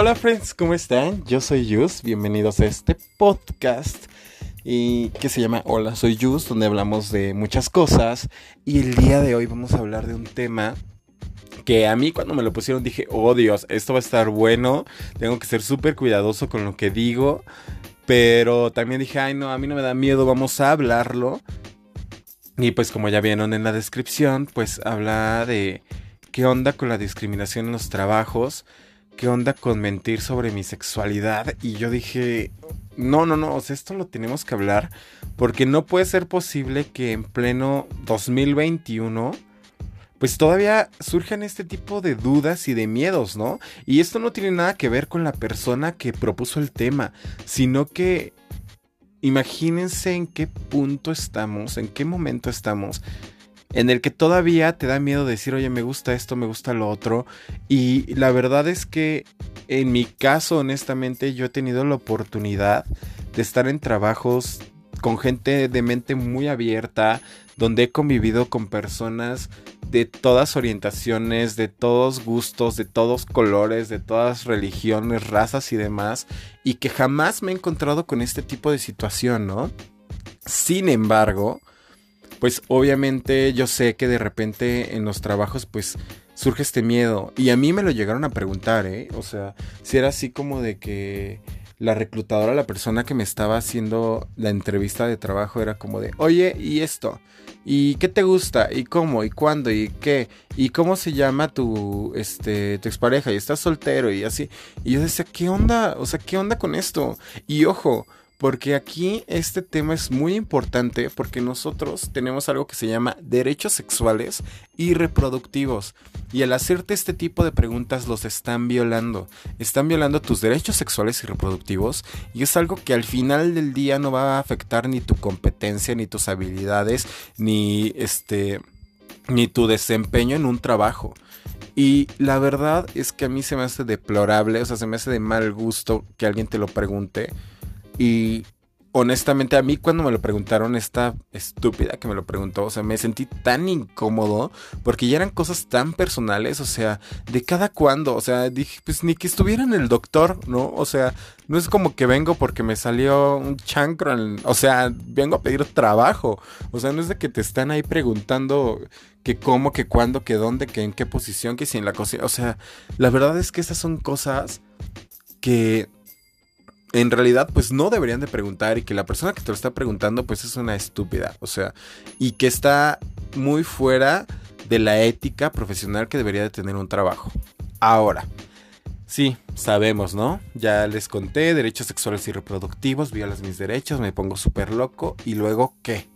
Hola friends, ¿cómo están? Yo soy Yus, bienvenidos a este podcast y que se llama Hola, soy Yus, donde hablamos de muchas cosas y el día de hoy vamos a hablar de un tema que a mí cuando me lo pusieron dije, oh Dios, esto va a estar bueno, tengo que ser súper cuidadoso con lo que digo, pero también dije, ay no, a mí no me da miedo, vamos a hablarlo. Y pues como ya vieron en la descripción, pues habla de qué onda con la discriminación en los trabajos, qué onda con mentir sobre mi sexualidad. Y yo dije, no, no, no, o sea, esto lo tenemos que hablar porque no puede ser posible que en pleno 2021 pues todavía surjan este tipo de dudas y de miedos, ¿no? Y esto no tiene nada que ver con la persona que propuso el tema, sino que imagínense en qué punto estamos, en qué momento estamos, en el que todavía te da miedo decir, oye, me gusta esto, me gusta lo otro. Y la verdad es que en mi caso, honestamente, yo he tenido la oportunidad de estar en trabajos con gente de mente muy abierta, donde he convivido con personas de todas orientaciones, de todos gustos, de todos colores, de todas religiones, razas y demás, y que jamás me he encontrado con este tipo de situación, ¿no? Sin embargo, pues obviamente yo sé que de repente en los trabajos pues surge este miedo, y a mí me lo llegaron a preguntar, ¿eh? O sea, si era así como de que la reclutadora, la persona que me estaba haciendo la entrevista de trabajo era como de, oye, ¿y esto? ¿Y qué te gusta? ¿Y cómo? ¿Y cuándo? ¿Y qué? ¿Y cómo se llama tu, este, tu expareja? ¿Y estás soltero? Y así. Y yo decía, ¿qué onda? O sea, ¿qué onda con esto? Y ojo, porque aquí este tema es muy importante porque nosotros tenemos algo que se llama derechos sexuales y reproductivos. Y al hacerte este tipo de preguntas los están violando. Están violando tus derechos sexuales y reproductivos y es algo que al final del día no va a afectar ni tu competencia, ni tus habilidades, ni este ni tu desempeño en un trabajo. Y la verdad es que a mí se me hace deplorable, o sea, se me hace de mal gusto que alguien te lo pregunte y honestamente a mí cuando me lo preguntaron, esta estúpida que me lo preguntó, o sea, me sentí tan incómodo porque ya eran cosas tan personales, o sea, de cada cuándo, o sea, dije, pues ni que estuviera en el doctor, ¿no? O sea, no es como que vengo porque me salió un chancro, o sea, vengo a pedir trabajo, o sea, no es de que te están ahí preguntando que cómo, que cuándo, que dónde, que en qué posición, que si en la cocina, o sea, la verdad es que esas son cosas que en realidad pues no deberían de preguntar y que la persona que te lo está preguntando pues es una estúpida, o sea, y que está muy fuera de la ética profesional que debería de tener un trabajo. Ahora, sí, sabemos, ¿no? Ya les conté derechos sexuales y reproductivos, violas mis derechos, me pongo súper loco y luego ¿qué?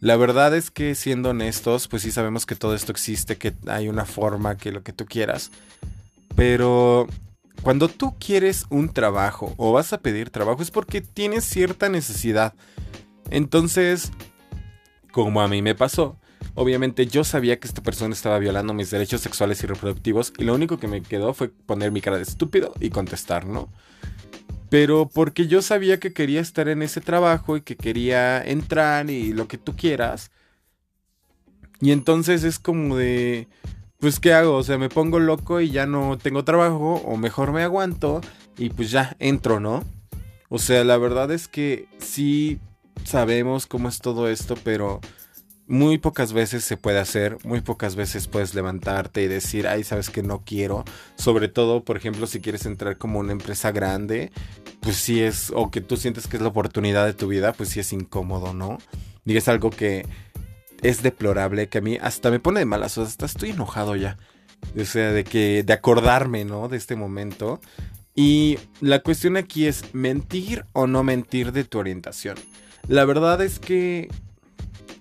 La verdad es que siendo honestos, pues sí sabemos que todo esto existe, que hay una forma, que lo que tú quieras. Pero cuando tú quieres un trabajo o vas a pedir trabajo es porque tienes cierta necesidad. Entonces, como a mí me pasó, obviamente yo sabía que esta persona estaba violando mis derechos sexuales y reproductivos y lo único que me quedó fue poner mi cara de estúpido y contestar, ¿no? Pero porque yo sabía que quería estar en ese trabajo y que quería entrar y lo que tú quieras. Y entonces es como de pues ¿qué hago? O sea, me pongo loco y ya no tengo trabajo o mejor me aguanto y pues ya entro, ¿no? O sea, la verdad es que sí sabemos cómo es todo esto, pero muy pocas veces se puede hacer, muy pocas veces puedes levantarte y decir, ay, sabes que no quiero. Sobre todo, por ejemplo, si quieres entrar como una empresa grande, pues sí es, o que tú sientes que es la oportunidad de tu vida, pues sí es incómodo, ¿no? Y es algo que es deplorable, que a mí hasta me pone de malas, o hasta estoy enojado ya. O sea, de que, de acordarme, ¿no? De este momento. Y la cuestión aquí es mentir o no mentir de tu orientación. La verdad es que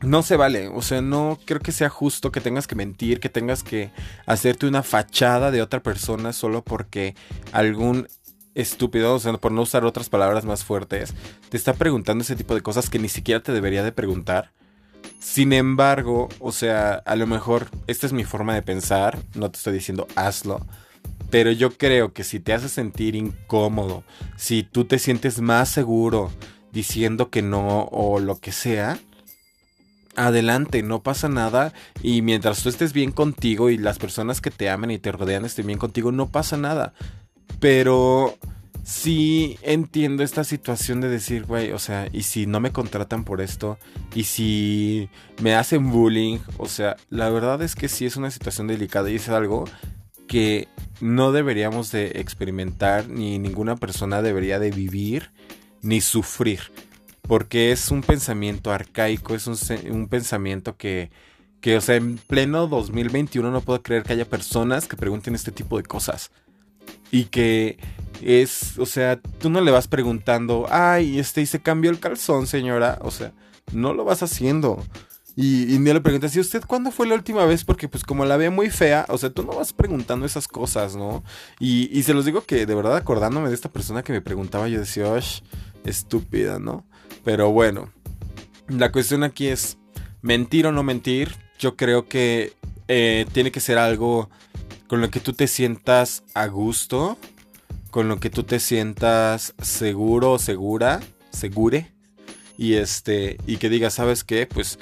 no se vale, o sea, no creo que sea justo que tengas que mentir, que tengas que hacerte una fachada de otra persona solo porque algún estúpido, o sea, por no usar otras palabras más fuertes, te está preguntando ese tipo de cosas que ni siquiera te debería de preguntar. Sin embargo, o sea, a lo mejor esta es mi forma de pensar, no te estoy diciendo hazlo, pero yo creo que si te hace sentir incómodo, si tú te sientes más seguro diciendo que no o lo que sea, adelante, no pasa nada y mientras tú estés bien contigo y las personas que te aman y te rodean estén bien contigo, no pasa nada. Pero sí entiendo esta situación de decir, güey, o sea, y si no me contratan por esto, y si me hacen bullying, o sea, la verdad es que sí es una situación delicada y es algo que no deberíamos de experimentar, ni ninguna persona debería de vivir, ni sufrir, porque es un pensamiento arcaico, es un, pensamiento que que, o sea, en pleno 2021 no puedo creer que haya personas que pregunten este tipo de cosas. Y que es, o sea, tú no le vas preguntando, ay, este, y se cambió el calzón, señora. O sea, no lo vas haciendo. Y, y le preguntas, ¿y usted cuándo fue la última vez? Porque pues como la ve muy fea, o sea, tú no vas preguntando esas cosas, ¿no? Y, y se los digo que de verdad acordándome de esta persona que me preguntaba, yo decía, estúpida, ¿no? Pero bueno, la cuestión aquí es, mentir o no mentir, yo creo que eh, tiene que ser algo con lo que tú te sientas a gusto, con lo que tú te sientas seguro segura, segure, y este, y que digas, ¿sabes qué? Pues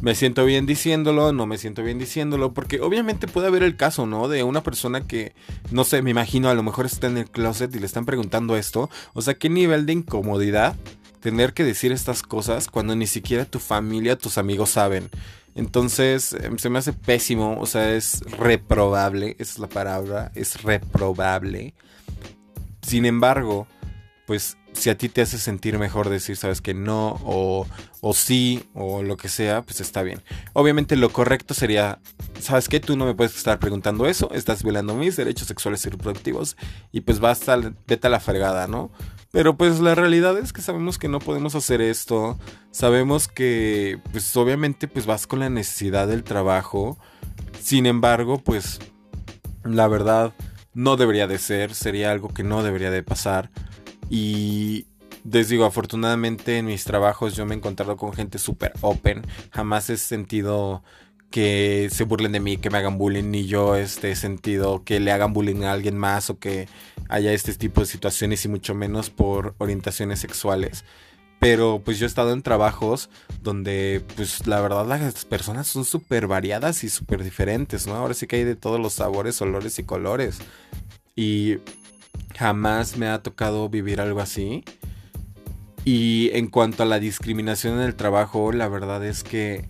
me siento bien diciéndolo, no me siento bien diciéndolo, porque obviamente puede haber el caso, ¿no? De una persona que, no sé, me imagino, a lo mejor está en el closet y le están preguntando esto, o sea, ¿qué nivel de incomodidad tener que decir estas cosas cuando ni siquiera tu familia, tus amigos saben? Entonces, em, se me hace pésimo, o sea, es reprobable, esa es la palabra, es reprobable. Sin embargo, pues si a ti te hace sentir mejor decir, sabes que no, o, o sí, o lo que sea, pues está bien. Obviamente lo correcto sería, sabes que tú no me puedes estar preguntando eso, estás violando mis derechos sexuales y reproductivos, y pues basta, vete a la fregada, ¿no? Pero pues la realidad es que sabemos que no podemos hacer esto. Sabemos que pues obviamente pues vas con la necesidad del trabajo. Sin embargo, pues la verdad no debería de ser, sería algo que no debería de pasar. Y les digo, afortunadamente en mis trabajos yo me he encontrado con gente súper open. Jamás he sentido que se burlen de mí, que me hagan bullying, ni yo este sentido que le hagan bullying a alguien más o que haya este tipo de situaciones y mucho menos por orientaciones sexuales. Pero pues yo he estado en trabajos donde pues la verdad las personas son súper variadas y súper diferentes, ¿no? Ahora sí que hay de todos los sabores, olores y colores. Y jamás me ha tocado vivir algo así. Y en cuanto a la discriminación en el trabajo, la verdad es que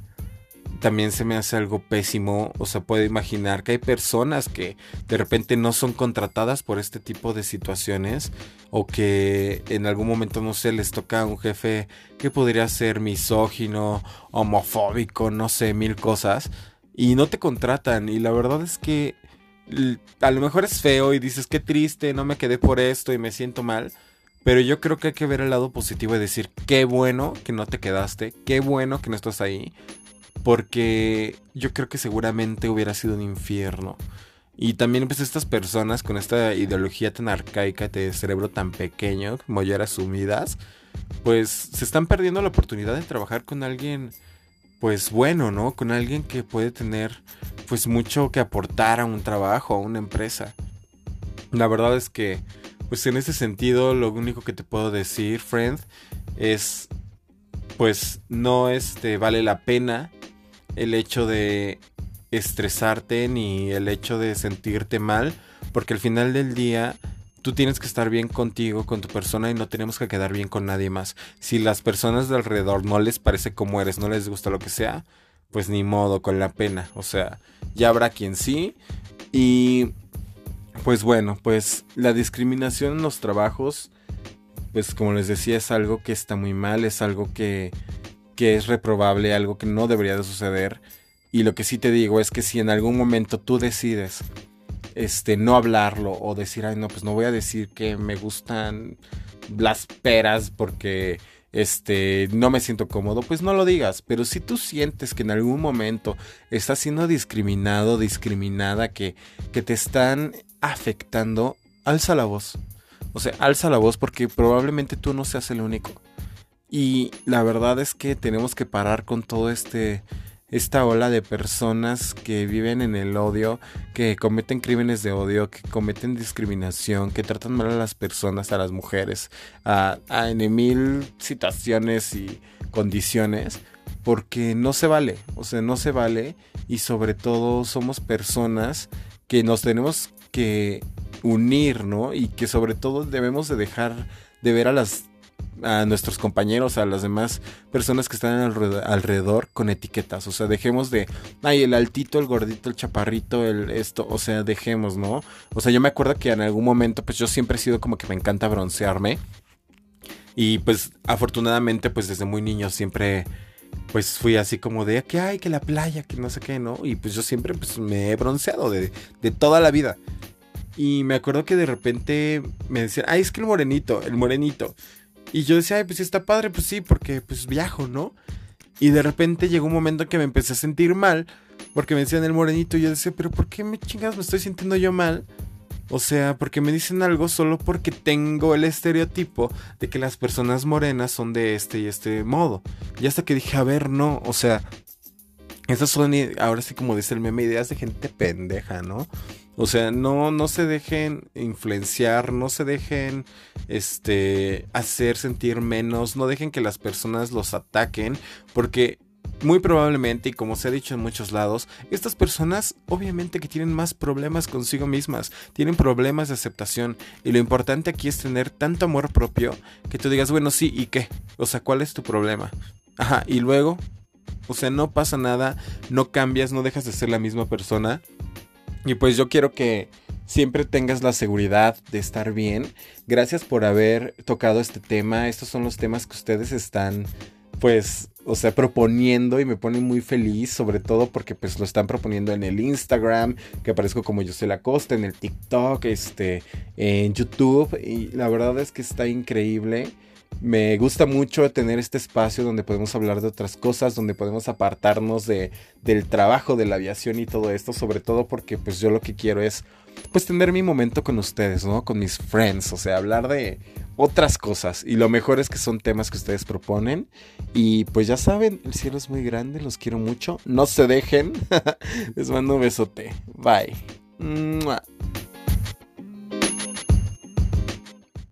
también se me hace algo pésimo. O sea, puedo imaginar que hay personas que de repente no son contratadas por este tipo de situaciones. O que en algún momento, no sé, les toca a un jefe que podría ser misógino, homofóbico, no sé, mil cosas. Y no te contratan. Y la verdad es que a lo mejor es feo y dices, qué triste, no me quedé por esto y me siento mal. Pero yo creo que hay que ver el lado positivo y decir, qué bueno que no te quedaste, qué bueno que no estás ahí, porque yo creo que seguramente hubiera sido un infierno. Y también pues estas personas con esta ideología tan arcaica de cerebro tan pequeño, como ya asumidas, pues se están perdiendo la oportunidad de trabajar con alguien pues bueno, ¿no? Con alguien que puede tener pues mucho que aportar a un trabajo, a una empresa. La verdad es que pues en ese sentido lo único que te puedo decir, friend, es pues no este vale la pena el hecho de estresarte ni el hecho de sentirte mal, porque al final del día tú tienes que estar bien contigo, con tu persona y no tenemos que quedar bien con nadie más. Si las personas de alrededor no les parece como eres, no les gusta lo que sea, pues ni modo, con la pena. O sea, ya habrá quien sí. Y pues bueno, pues la discriminación en los trabajos, pues como les decía, es algo que está muy mal, es algo que que es reprobable, algo que no debería de suceder. Y lo que sí te digo es que si en algún momento tú decides este no hablarlo o decir, ay no, pues no voy a decir que me gustan las peras porque este no me siento cómodo, pues no lo digas, pero si tú sientes que en algún momento estás siendo discriminado, discriminada, que, que te están afectando, alza la voz. O sea, alza la voz porque probablemente tú no seas el único. Y la verdad es que tenemos que parar con todo este esta ola de personas que viven en el odio, que cometen crímenes de odio, que cometen discriminación, que tratan mal a las personas, a las mujeres, a, en mil situaciones y condiciones, porque no se vale, o sea, no se vale y sobre todo somos personas que nos tenemos que unir, ¿no? Y que sobre todo debemos de dejar de ver a las a nuestros compañeros, a las demás personas que están alrededor, con etiquetas. O sea, dejemos de, ay, el altito, el gordito, el chaparrito, el esto, o sea, dejemos, ¿no? O sea, yo me acuerdo que en algún momento, pues yo siempre he sido como que me encanta broncearme. Y pues afortunadamente, pues desde muy niño siempre pues fui así como de que hay que la playa, que no sé qué, ¿no? Y pues yo siempre pues me he bronceado de, de toda la vida. Y me acuerdo que de repente me decían, ay, es que el morenito, el morenito. Y yo decía, ay, pues está padre, pues sí, porque pues viajo, ¿no? Y de repente llegó un momento en que me empecé a sentir mal, porque me decían el morenito, y yo decía, pero ¿por qué me chingas me estoy sintiendo yo mal? O sea, porque me dicen algo solo porque tengo el estereotipo de que las personas morenas son de este y este modo. Y hasta que dije, a ver, no, o sea, esas son, ahora sí como dice el meme, ideas de gente pendeja, ¿no? O sea, no, no se dejen influenciar, no se dejen este, hacer sentir menos, no dejen que las personas los ataquen, porque muy probablemente, y como se ha dicho en muchos lados, estas personas obviamente que tienen más problemas consigo mismas, tienen problemas de aceptación, y lo importante aquí es tener tanto amor propio que tú digas, bueno, sí, ¿y qué? O sea, ¿cuál es tu problema? Ajá, y luego, o sea, no pasa nada, no cambias, no dejas de ser la misma persona. Y pues yo quiero que siempre tengas la seguridad de estar bien. Gracias por haber tocado este tema. Estos son los temas que ustedes están, pues, o sea, proponiendo y me pone muy feliz, sobre todo porque pues lo están proponiendo en el Instagram, que aparezco como yo la Costa, en el TikTok, este, en YouTube. Y la verdad es que está increíble. Me gusta mucho tener este espacio donde podemos hablar de otras cosas, donde podemos apartarnos de, del trabajo de la aviación y todo esto, sobre todo porque pues yo lo que quiero es pues tener mi momento con ustedes, ¿no? Con mis friends, o sea, hablar de otras cosas. Y lo mejor es que son temas que ustedes proponen. Y pues ya saben, el cielo es muy grande, los quiero mucho. No se dejen. Les mando un besote. Bye.